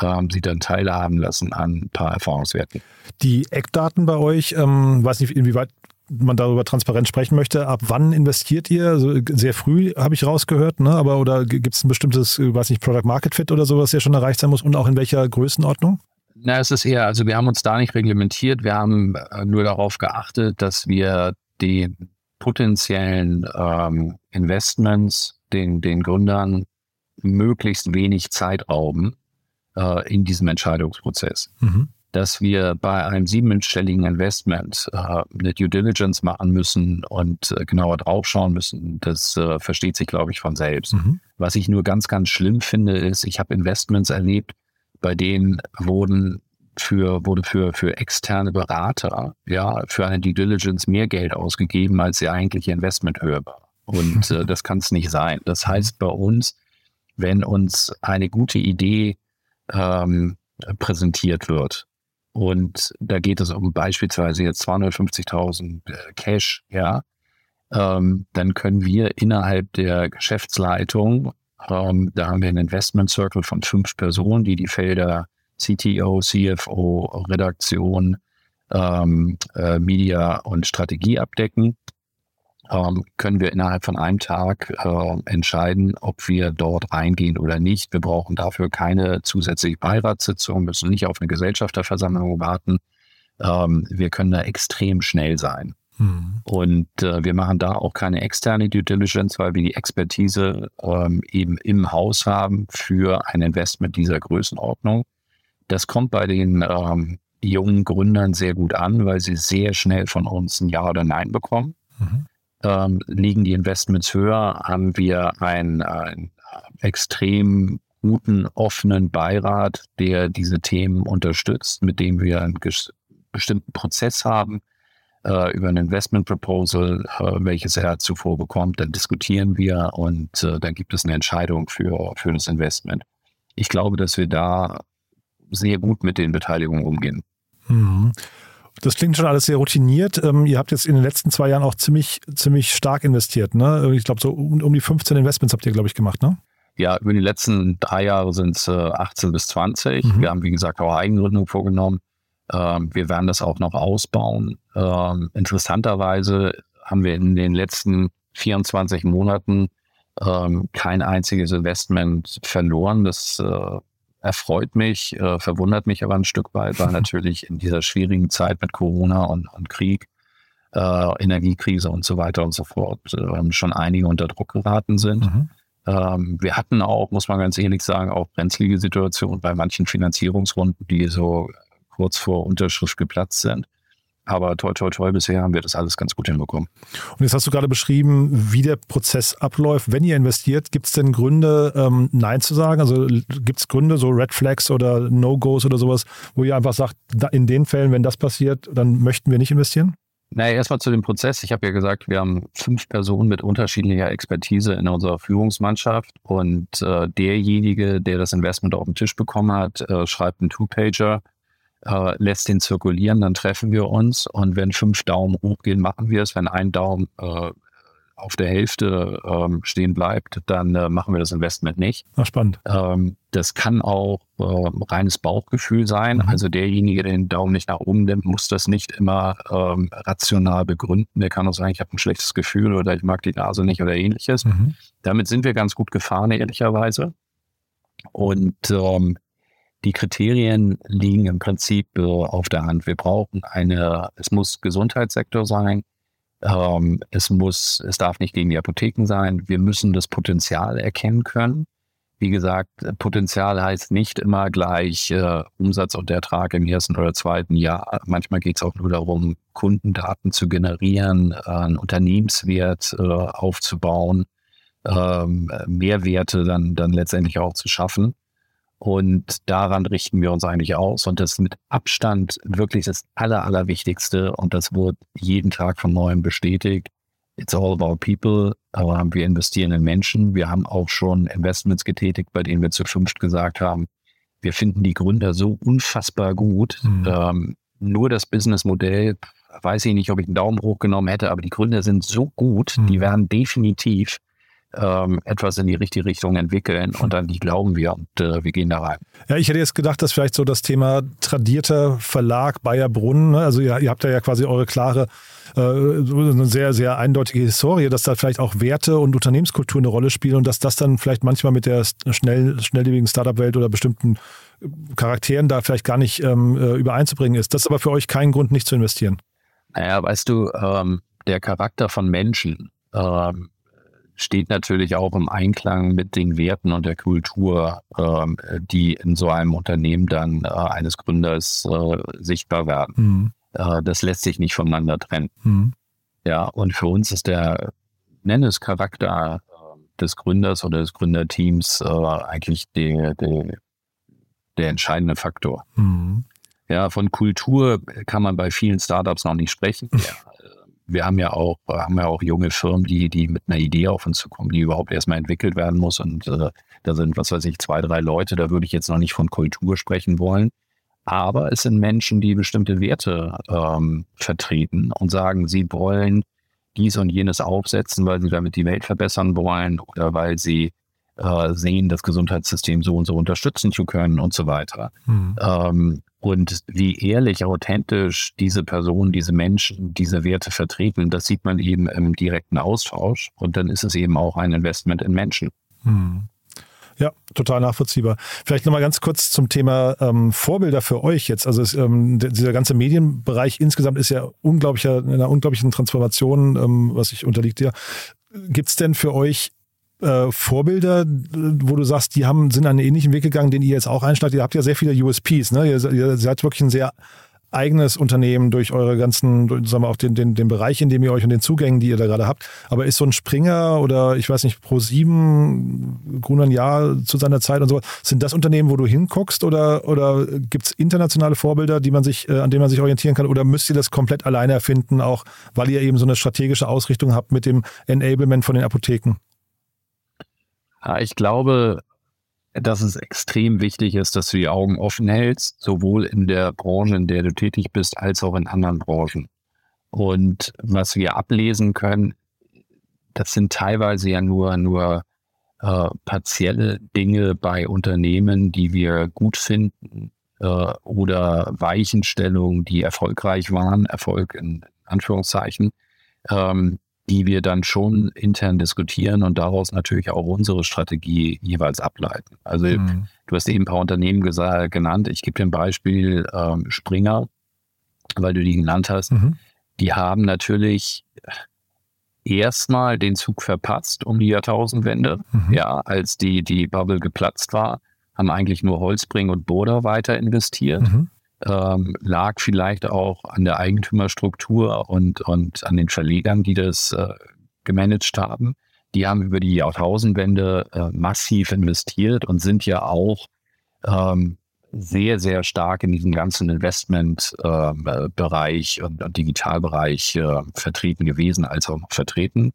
ähm, sie dann teilhaben lassen an ein paar Erfahrungswerten. Die Eckdaten bei euch, ähm, weiß nicht, inwieweit man darüber transparent sprechen möchte, ab wann investiert ihr? Also sehr früh habe ich rausgehört, ne? Aber oder gibt es ein bestimmtes, weiß nicht, Product Market Fit oder sowas, der schon erreicht sein muss und auch in welcher Größenordnung? Na, es ist eher, also wir haben uns da nicht reglementiert, wir haben äh, nur darauf geachtet, dass wir die potenziellen ähm, Investments den, den Gründern möglichst wenig Zeit rauben äh, in diesem Entscheidungsprozess. Mhm dass wir bei einem siebenstelligen Investment äh, eine Due Diligence machen müssen und äh, genauer draufschauen müssen, das äh, versteht sich, glaube ich, von selbst. Mhm. Was ich nur ganz, ganz schlimm finde, ist, ich habe Investments erlebt, bei denen wurden für, wurde für, für externe Berater, ja, für eine Due Diligence mehr Geld ausgegeben, als die eigentliche Investmenthöhe war. Und äh, das kann es nicht sein. Das heißt bei uns, wenn uns eine gute Idee ähm, präsentiert wird, und da geht es um beispielsweise jetzt 250.000 äh, Cash, ja. Ähm, dann können wir innerhalb der Geschäftsleitung, ähm, da haben wir einen Investment Circle von fünf Personen, die die Felder CTO, CFO, Redaktion, ähm, äh, Media und Strategie abdecken ähm, können wir innerhalb von einem Tag äh, entscheiden, ob wir dort reingehen oder nicht. Wir brauchen dafür keine zusätzliche Beiratssitzung, müssen nicht auf eine Gesellschafterversammlung warten. Ähm, wir können da extrem schnell sein. Mhm. Und äh, wir machen da auch keine externe Due Diligence, weil wir die Expertise ähm, eben im Haus haben für ein Investment dieser Größenordnung. Das kommt bei den ähm, jungen Gründern sehr gut an, weil sie sehr schnell von uns ein Ja oder Nein bekommen. Mhm ähm, liegen die Investments höher, haben wir einen, einen extrem guten, offenen Beirat, der diese Themen unterstützt, mit dem wir einen bestimmten Prozess haben äh, über ein Investment Proposal, äh, welches er zuvor bekommt. Dann diskutieren wir und äh, dann gibt es eine Entscheidung für, für das Investment. Ich glaube, dass wir da sehr gut mit den Beteiligungen umgehen. Mhm. Das klingt schon alles sehr routiniert. Ähm, ihr habt jetzt in den letzten zwei Jahren auch ziemlich, ziemlich stark investiert. Ne? Ich glaube, so um, um, die 15 Investments habt ihr, glaube ich, gemacht, ne? Ja, über die letzten drei Jahre sind es äh, 18 bis 20. Mhm. Wir haben, wie gesagt, auch Eigengründung vorgenommen. Ähm, wir werden das auch noch ausbauen. Ähm, interessanterweise haben wir in den letzten 24 Monaten ähm, kein einziges Investment verloren. Das äh, erfreut mich, äh, verwundert mich aber ein Stück weit, weil natürlich in dieser schwierigen Zeit mit Corona und, und Krieg, äh, Energiekrise und so weiter und so fort äh, schon einige unter Druck geraten sind. Mhm. Ähm, wir hatten auch, muss man ganz ehrlich sagen, auch brenzlige Situationen bei manchen Finanzierungsrunden, die so kurz vor Unterschrift geplatzt sind. Aber toi, toi, toi, bisher haben wir das alles ganz gut hinbekommen. Und jetzt hast du gerade beschrieben, wie der Prozess abläuft. Wenn ihr investiert, gibt es denn Gründe, ähm, Nein zu sagen? Also gibt es Gründe, so Red Flags oder No-Gos oder sowas, wo ihr einfach sagt, in den Fällen, wenn das passiert, dann möchten wir nicht investieren? Naja, erstmal zu dem Prozess. Ich habe ja gesagt, wir haben fünf Personen mit unterschiedlicher Expertise in unserer Führungsmannschaft und äh, derjenige, der das Investment auf den Tisch bekommen hat, äh, schreibt einen Two-Pager äh, lässt den zirkulieren, dann treffen wir uns und wenn fünf Daumen hochgehen, machen wir es. Wenn ein Daumen äh, auf der Hälfte ähm, stehen bleibt, dann äh, machen wir das Investment nicht. Ach, spannend. Ähm, das kann auch äh, reines Bauchgefühl sein. Mhm. Also derjenige, der den Daumen nicht nach oben nimmt, muss das nicht immer ähm, rational begründen. Der kann auch sagen, ich habe ein schlechtes Gefühl oder ich mag die Nase nicht oder ähnliches. Mhm. Damit sind wir ganz gut gefahren, ehrlicherweise. Und ähm, die Kriterien liegen im Prinzip äh, auf der Hand. Wir brauchen eine, es muss Gesundheitssektor sein, ähm, es muss, es darf nicht gegen die Apotheken sein. Wir müssen das Potenzial erkennen können. Wie gesagt, Potenzial heißt nicht immer gleich äh, Umsatz und Ertrag im ersten oder zweiten Jahr. Manchmal geht es auch nur darum, Kundendaten zu generieren, äh, einen Unternehmenswert äh, aufzubauen, ähm, Mehrwerte dann, dann letztendlich auch zu schaffen. Und daran richten wir uns eigentlich aus. Und das mit Abstand wirklich das Aller, Allerwichtigste. Und das wird jeden Tag von neuem bestätigt. It's all about people. Aber wir investieren in Menschen. Wir haben auch schon Investments getätigt, bei denen wir zu fünft gesagt haben, wir finden die Gründer so unfassbar gut. Mhm. Ähm, nur das Businessmodell, weiß ich nicht, ob ich einen Daumen hoch genommen hätte, aber die Gründer sind so gut, mhm. die werden definitiv ähm, etwas in die richtige Richtung entwickeln und dann die glauben wir und äh, wir gehen da rein. Ja, ich hätte jetzt gedacht, dass vielleicht so das Thema tradierter Verlag Bayer Brunn, ne? also ihr, ihr, habt ja quasi eure klare, äh, eine sehr, sehr eindeutige Historie, dass da vielleicht auch Werte und Unternehmenskultur eine Rolle spielen und dass das dann vielleicht manchmal mit der schnell, schnelllebigen Startup-Welt oder bestimmten Charakteren da vielleicht gar nicht ähm, äh, übereinzubringen ist. Das ist aber für euch kein Grund, nicht zu investieren. Naja, weißt du, ähm, der Charakter von Menschen, ähm, steht natürlich auch im Einklang mit den Werten und der Kultur, ähm, die in so einem Unternehmen dann äh, eines Gründers äh, sichtbar werden. Mhm. Äh, das lässt sich nicht voneinander trennen. Mhm. Ja, und für uns ist der, nenne es Charakter äh, des Gründers oder des Gründerteams äh, eigentlich der, der, der entscheidende Faktor. Mhm. Ja, von Kultur kann man bei vielen Startups noch nicht sprechen. Wir haben ja auch, haben ja auch junge Firmen, die, die mit einer Idee auf uns zukommen, die überhaupt erstmal entwickelt werden muss. Und äh, da sind, was weiß ich, zwei, drei Leute, da würde ich jetzt noch nicht von Kultur sprechen wollen. Aber es sind Menschen, die bestimmte Werte ähm, vertreten und sagen, sie wollen dies und jenes aufsetzen, weil sie damit die Welt verbessern wollen oder weil sie äh, sehen, das Gesundheitssystem so und so unterstützen zu können und so weiter. Mhm. Ähm, und wie ehrlich, authentisch diese Personen, diese Menschen, diese Werte vertreten, das sieht man eben im direkten Austausch. Und dann ist es eben auch ein Investment in Menschen. Hm. Ja, total nachvollziehbar. Vielleicht nochmal ganz kurz zum Thema ähm, Vorbilder für euch jetzt. Also es, ähm, dieser ganze Medienbereich insgesamt ist ja unglaublicher, in einer unglaublichen Transformation, ähm, was ich unterliegt dir. Gibt es denn für euch äh, Vorbilder, wo du sagst, die haben, sind einen ähnlichen Weg gegangen, den ihr jetzt auch einschlagt? Ihr habt ja sehr viele USPs, ne? Ihr, seid wirklich ein sehr eigenes Unternehmen durch eure ganzen, sagen wir auch den, den, den Bereich, in dem ihr euch und den Zugängen, die ihr da gerade habt. Aber ist so ein Springer oder ich weiß nicht, Pro7, Grunern Jahr zu seiner Zeit und so, sind das Unternehmen, wo du hinguckst oder, oder gibt es internationale Vorbilder, die man sich, äh, an denen man sich orientieren kann oder müsst ihr das komplett alleine erfinden, auch weil ihr eben so eine strategische Ausrichtung habt mit dem Enablement von den Apotheken? Ja, ich glaube, dass es extrem wichtig ist, dass du die Augen offen hältst, sowohl in der Branche, in der du tätig bist, als auch in anderen Branchen. Und was wir ablesen können, das sind teilweise ja nur, nur äh, partielle Dinge bei Unternehmen, die wir gut finden äh, oder Weichenstellungen, die erfolgreich waren, Erfolg in Anführungszeichen. Ähm, die wir dann schon intern diskutieren und daraus natürlich auch unsere Strategie jeweils ableiten. Also mhm. du hast eben ein paar Unternehmen genannt. Ich gebe dir ein Beispiel, ähm, Springer, weil du die genannt hast. Mhm. Die haben natürlich erstmal den Zug verpasst um die Jahrtausendwende, mhm. ja, als die, die Bubble geplatzt war, haben eigentlich nur Holzbring und Boda weiter investiert. Mhm ähm, lag vielleicht auch an der Eigentümerstruktur und, und an den Verlegern, die das äh, gemanagt haben. Die haben über die Jahrtausendwende äh, massiv investiert und sind ja auch ähm, sehr, sehr stark in diesem ganzen Investmentbereich ähm, äh, und, und, Digitalbereich äh, vertreten gewesen, als auch vertreten.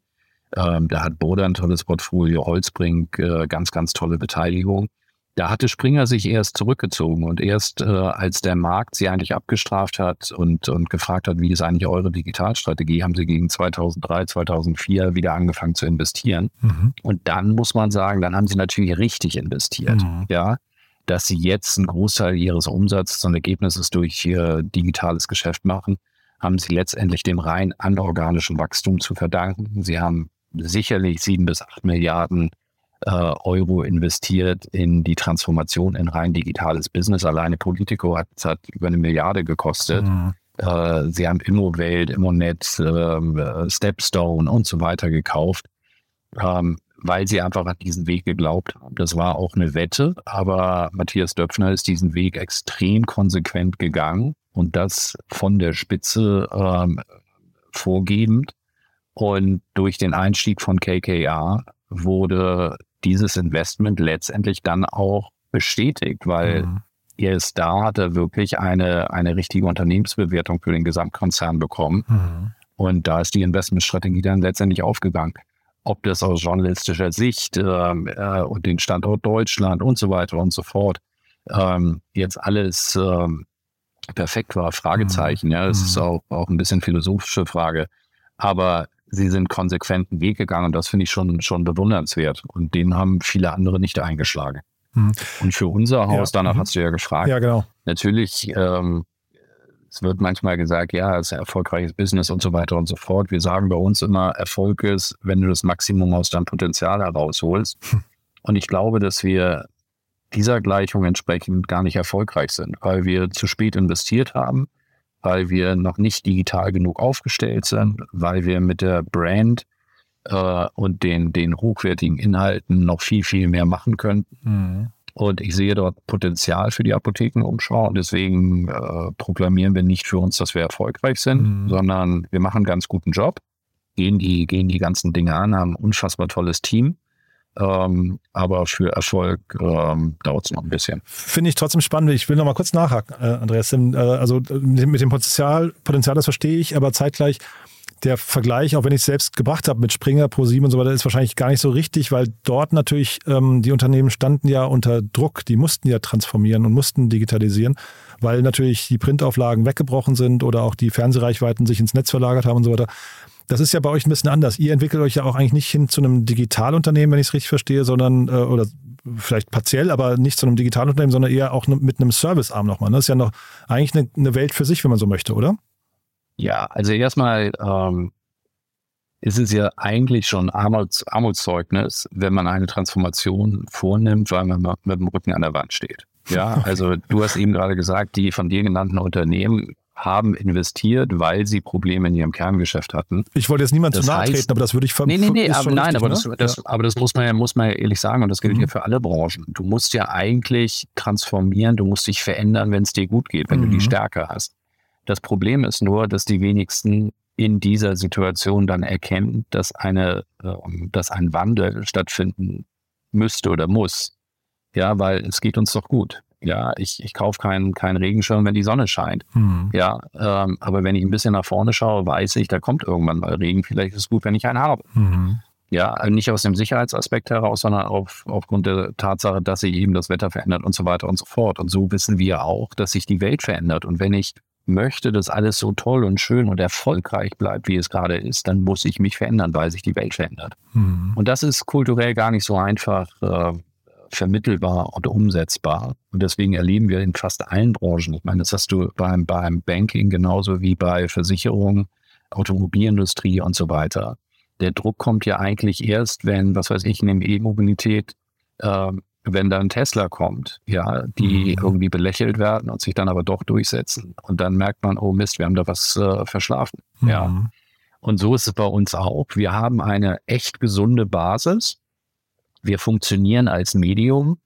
Ähm, da hat Boda ein tolles Portfolio, Holzbrink äh, ganz, ganz tolle Beteiligung. Da hatte Springer sich erst zurückgezogen und erst äh, als der Markt sie eigentlich abgestraft hat und, und gefragt hat, wie ist eigentlich eure Digitalstrategie, haben sie gegen 2003, 2004 wieder angefangen zu investieren. Mhm. Und dann muss man sagen, dann haben sie natürlich richtig investiert. Mhm. Ja, dass sie jetzt einen Großteil ihres Umsatzes und Ergebnisses durch ihr digitales Geschäft machen, haben sie letztendlich dem rein anorganischen Wachstum zu verdanken. Sie haben sicherlich sieben bis acht Milliarden äh, Euro investiert in die Transformation in rein digitales Business. Alleine Politico hat, hat über eine Milliarde gekostet. Mhm. Äh, sie haben Immowelt, Immonet, äh, Stepstone und so weiter gekauft, ähm, weil sie einfach an diesen Weg geglaubt haben. Das war auch eine Wette, aber Matthias Döpfner ist diesen Weg extrem konsequent gegangen und das von der Spitze ähm, vorgebend. Und durch den Einstieg von KKR wurde dieses Investment letztendlich dann auch bestätigt, weil mhm. erst da hat er wirklich eine, eine richtige Unternehmensbewertung für den Gesamtkonzern bekommen. Mhm. Und da ist die Investmentstrategie dann letztendlich aufgegangen. Ob das aus journalistischer Sicht ähm, äh, und den Standort Deutschland und so weiter und so fort ähm, jetzt alles ähm, perfekt war, Fragezeichen. Mhm. Ja, das mhm. ist auch, auch ein bisschen philosophische Frage. Aber sie sind konsequenten Weg gegangen und das finde ich schon, schon bewundernswert. Und den haben viele andere nicht eingeschlagen. Mhm. Und für unser Haus, ja. danach mhm. hast du ja gefragt. Ja, genau. Natürlich, ähm, es wird manchmal gesagt, ja, es ist ein erfolgreiches Business und so weiter und so fort. Wir sagen bei uns immer, Erfolg ist, wenn du das Maximum aus deinem Potenzial herausholst. Hm. Und ich glaube, dass wir dieser Gleichung entsprechend gar nicht erfolgreich sind, weil wir zu spät investiert haben, weil wir noch nicht digital genug aufgestellt sind, weil wir mit der Brand äh, und den, den hochwertigen Inhalten noch viel, viel mehr machen könnten. Mhm. Und ich sehe dort Potenzial für die Apothekenumschau und deswegen äh, proklamieren wir nicht für uns, dass wir erfolgreich sind, mhm. sondern wir machen einen ganz guten Job, gehen die, gehen die ganzen Dinge an, haben ein unfassbar tolles Team ähm, aber für Erfolg ähm, dauert es noch ein bisschen. Finde ich trotzdem spannend. Ich will noch mal kurz nachhaken, äh, Andreas. Äh, also mit dem Potenzial, Potenzial, das verstehe ich, aber zeitgleich der Vergleich, auch wenn ich es selbst gebracht habe mit Springer, Pro7 und so weiter, ist wahrscheinlich gar nicht so richtig, weil dort natürlich ähm, die Unternehmen standen ja unter Druck, die mussten ja transformieren und mussten digitalisieren, weil natürlich die Printauflagen weggebrochen sind oder auch die Fernsehreichweiten sich ins Netz verlagert haben und so weiter. Das ist ja bei euch ein bisschen anders. Ihr entwickelt euch ja auch eigentlich nicht hin zu einem Digitalunternehmen, wenn ich es richtig verstehe, sondern, äh, oder vielleicht partiell, aber nicht zu einem Digitalunternehmen, sondern eher auch ne, mit einem Servicearm nochmal. Das ist ja noch eigentlich eine, eine, Welt für sich, wenn man so möchte, oder? Ja, also erstmal ähm, ist es ja eigentlich schon Armuts, Armutszeugnis, wenn man eine Transformation vornimmt, weil man mit dem Rücken an der Wand steht. Ja, also du hast eben gerade gesagt, die von dir genannten Unternehmen haben investiert, weil sie Probleme in ihrem Kerngeschäft hatten. Ich wollte jetzt niemand zu nahe treten, aber das würde ich ver Nee, nee, nee, aber nein, richtig, aber, ne? das, das, aber das muss man ja, muss man ja ehrlich sagen und das gilt mhm. ja für alle Branchen. Du musst ja eigentlich transformieren, du musst dich verändern, wenn es dir gut geht, wenn mhm. du die mhm. Stärke hast. Das Problem ist nur, dass die wenigsten in dieser Situation dann erkennen, dass eine, äh, dass ein Wandel stattfinden müsste oder muss. Ja, weil es geht uns doch gut. Ja, ich, ich kaufe keinen kein Regenschirm, wenn die Sonne scheint. Mhm. Ja, ähm, aber wenn ich ein bisschen nach vorne schaue, weiß ich, da kommt irgendwann mal Regen. Vielleicht ist es gut, wenn ich einen habe. Mhm. Ja, also nicht aus dem Sicherheitsaspekt heraus, sondern auf, aufgrund der Tatsache, dass sich eben das Wetter verändert und so weiter und so fort. Und so wissen wir auch, dass sich die Welt verändert. Und wenn ich möchte, dass alles so toll und schön und erfolgreich bleibt, wie es gerade ist, dann muss ich mich verändern, weil sich die Welt verändert. Mhm. Und das ist kulturell gar nicht so einfach äh, vermittelbar und umsetzbar. Und deswegen erleben wir in fast allen Branchen, ich meine, das hast du beim, beim Banking genauso wie bei Versicherungen, Automobilindustrie und so weiter. Der Druck kommt ja eigentlich erst, wenn, was weiß ich, in der E-Mobilität, äh, wenn dann Tesla kommt, ja, die mhm. irgendwie belächelt werden und sich dann aber doch durchsetzen. Und dann merkt man, oh Mist, wir haben da was äh, verschlafen. Mhm. Ja. Und so ist es bei uns auch. Wir haben eine echt gesunde Basis wir funktionieren als Medium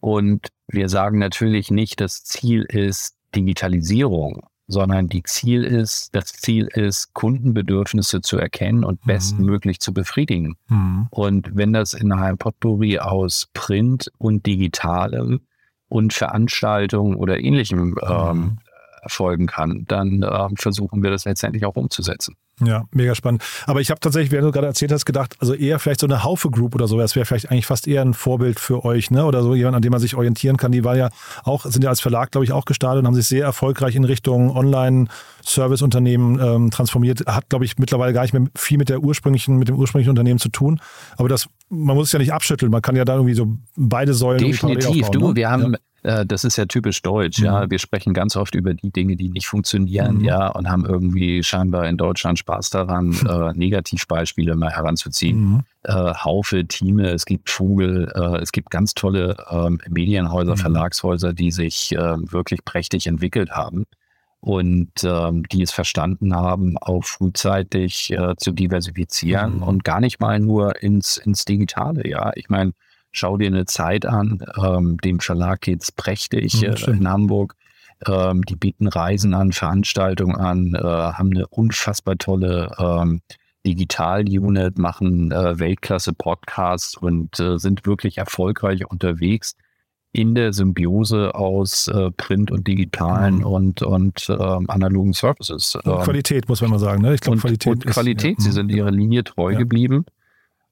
und wir sagen natürlich nicht, das Ziel ist Digitalisierung, sondern die Ziel ist, das Ziel ist, Kundenbedürfnisse zu erkennen und mhm. bestmöglich zu befriedigen. Mhm. Und wenn das in einem Potpourri aus Print und Digitalem und Veranstaltungen oder ähnlichem ähm, mhm. erfolgen kann, dann äh, versuchen wir das letztendlich auch umzusetzen. Ja, mega spannend. Aber ich habe tatsächlich, während du gerade erzählt hast, gedacht, also eher vielleicht so eine Haufe Group oder so, das wäre vielleicht eigentlich fast eher ein Vorbild für euch, ne? Oder so jemand, an dem man sich orientieren kann. Die war ja auch, sind ja als Verlag, glaube ich, auch gestartet und haben sich sehr erfolgreich in Richtung Online-Service-Unternehmen ähm, transformiert. Hat, glaube ich, mittlerweile gar nicht mehr viel mit der ursprünglichen, mit dem ursprünglichen Unternehmen zu tun. Aber das, man muss es ja nicht abschütteln. Man kann ja da irgendwie so beide Säulen. Definitiv. Du, ne? wir haben, ja das ist ja typisch deutsch, mhm. ja. Wir sprechen ganz oft über die Dinge, die nicht funktionieren, mhm. ja, und haben irgendwie scheinbar in Deutschland Spaß daran, äh, Negativbeispiele mal heranzuziehen. Mhm. Äh, Haufe, Teame, es gibt Vogel, äh, es gibt ganz tolle ähm, Medienhäuser, mhm. Verlagshäuser, die sich ähm, wirklich prächtig entwickelt haben und ähm, die es verstanden haben, auch frühzeitig äh, zu diversifizieren mhm. und gar nicht mal nur ins, ins Digitale, ja. Ich meine, Schau dir eine Zeit an, ähm, dem Verlag geht's prächtig mhm, äh, in Hamburg. Ähm, die bieten Reisen an, Veranstaltungen an, äh, haben eine unfassbar tolle ähm, Digital-Unit, machen äh, Weltklasse-Podcasts und äh, sind wirklich erfolgreich unterwegs in der Symbiose aus äh, Print und digitalen mhm. und, und ähm, analogen Services. Und Qualität, muss man mal sagen. Ne? Ich glaube, Qualität. Und Qualität, ist, ja. sie sind ihrer Linie treu ja. geblieben.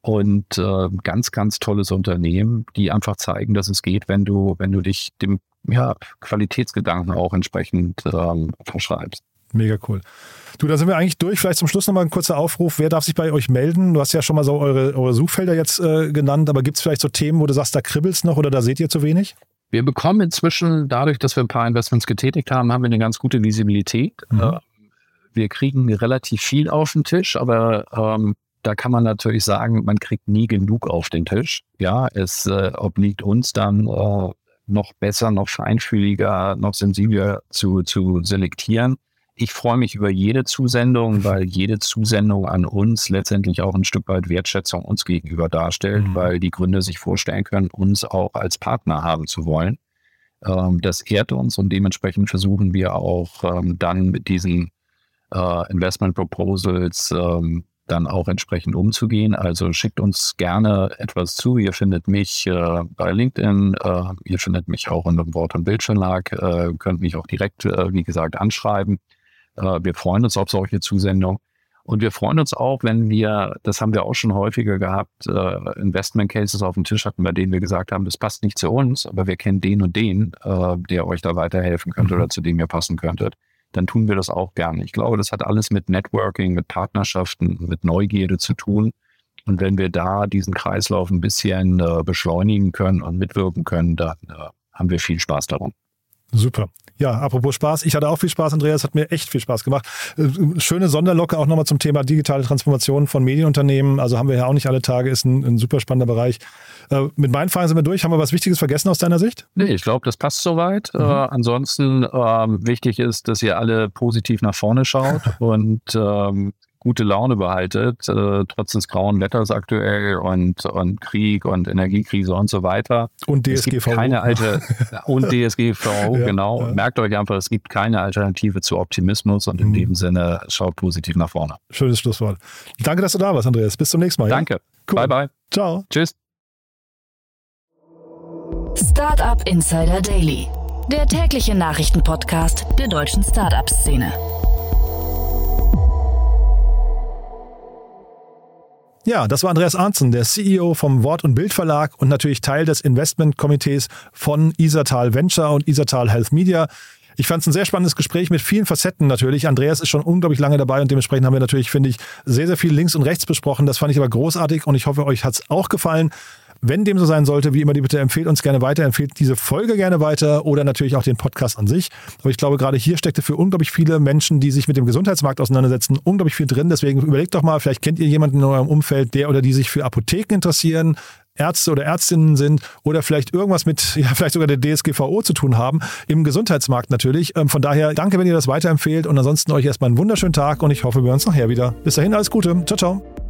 Und äh, ganz, ganz tolles Unternehmen, die einfach zeigen, dass es geht, wenn du, wenn du dich dem ja, Qualitätsgedanken auch entsprechend ähm, verschreibst. Mega cool. Du, da sind wir eigentlich durch. Vielleicht zum Schluss nochmal ein kurzer Aufruf. Wer darf sich bei euch melden? Du hast ja schon mal so eure, eure Suchfelder jetzt äh, genannt, aber gibt es vielleicht so Themen, wo du sagst, da kribbelst noch oder da seht ihr zu wenig? Wir bekommen inzwischen, dadurch, dass wir ein paar Investments getätigt haben, haben wir eine ganz gute Visibilität. Mhm. Äh, wir kriegen relativ viel auf den Tisch, aber ähm, da kann man natürlich sagen, man kriegt nie genug auf den Tisch. Ja, es äh, obliegt uns dann äh, noch besser, noch feinfühliger, noch sensibler zu, zu selektieren. Ich freue mich über jede Zusendung, weil jede Zusendung an uns letztendlich auch ein Stück weit Wertschätzung uns gegenüber darstellt, mhm. weil die Gründer sich vorstellen können, uns auch als Partner haben zu wollen. Ähm, das ehrt uns und dementsprechend versuchen wir auch ähm, dann mit diesen äh, Investment Proposals ähm, dann auch entsprechend umzugehen. Also schickt uns gerne etwas zu. Ihr findet mich äh, bei LinkedIn, äh, ihr findet mich auch in dem Wort- und Bildverlag, äh, könnt mich auch direkt, äh, wie gesagt, anschreiben. Äh, wir freuen uns auf solche Zusendungen. Und wir freuen uns auch, wenn wir, das haben wir auch schon häufiger gehabt, äh, Investment Cases auf dem Tisch hatten, bei denen wir gesagt haben, das passt nicht zu uns, aber wir kennen den und den, der euch da weiterhelfen könnte mhm. oder zu dem ihr passen könntet dann tun wir das auch gerne. Ich glaube, das hat alles mit Networking, mit Partnerschaften, mit Neugierde zu tun. Und wenn wir da diesen Kreislauf ein bisschen äh, beschleunigen können und mitwirken können, dann äh, haben wir viel Spaß daran. Super. Ja, apropos Spaß. Ich hatte auch viel Spaß, Andreas. Hat mir echt viel Spaß gemacht. Äh, schöne Sonderlocke auch nochmal zum Thema digitale Transformation von Medienunternehmen. Also haben wir ja auch nicht alle Tage, ist ein, ein super spannender Bereich. Äh, mit meinen Fragen sind wir durch. Haben wir was Wichtiges vergessen aus deiner Sicht? Nee, ich glaube, das passt soweit. Mhm. Äh, ansonsten ähm, wichtig ist, dass ihr alle positiv nach vorne schaut und ähm, gute Laune behaltet, äh, trotz des grauen Wetters aktuell und, und Krieg und Energiekrise und so weiter. Und DSGVO. keine alte, und DSGVO, ja, genau. Ja. Merkt euch einfach, es gibt keine Alternative zu Optimismus und in mhm. dem Sinne schaut positiv nach vorne. Schönes Schlusswort. Danke, dass du da warst, Andreas. Bis zum nächsten Mal. Danke. Ja? Cool. Bye, bye. Ciao. Tschüss. Startup Insider Daily, der tägliche Nachrichtenpodcast der deutschen Startup-Szene. Ja, das war Andreas Arnzen, der CEO vom Wort- und Bildverlag und natürlich Teil des Investmentkomitees von Isatal Venture und Isatal Health Media. Ich fand es ein sehr spannendes Gespräch mit vielen Facetten natürlich. Andreas ist schon unglaublich lange dabei und dementsprechend haben wir natürlich, finde ich, sehr, sehr viel links und rechts besprochen. Das fand ich aber großartig und ich hoffe, euch hat es auch gefallen. Wenn dem so sein sollte, wie immer die Bitte empfehlt uns gerne weiter, empfehlt diese Folge gerne weiter oder natürlich auch den Podcast an sich. Aber ich glaube, gerade hier steckte für unglaublich viele Menschen, die sich mit dem Gesundheitsmarkt auseinandersetzen, unglaublich viel drin. Deswegen überlegt doch mal, vielleicht kennt ihr jemanden in eurem Umfeld, der oder die sich für Apotheken interessieren, Ärzte oder Ärztinnen sind oder vielleicht irgendwas mit, ja, vielleicht sogar der DSGVO zu tun haben, im Gesundheitsmarkt natürlich. Ähm, von daher danke, wenn ihr das weiterempfehlt und ansonsten euch erstmal einen wunderschönen Tag und ich hoffe, wir hören uns nachher wieder. Bis dahin, alles Gute. Ciao, ciao.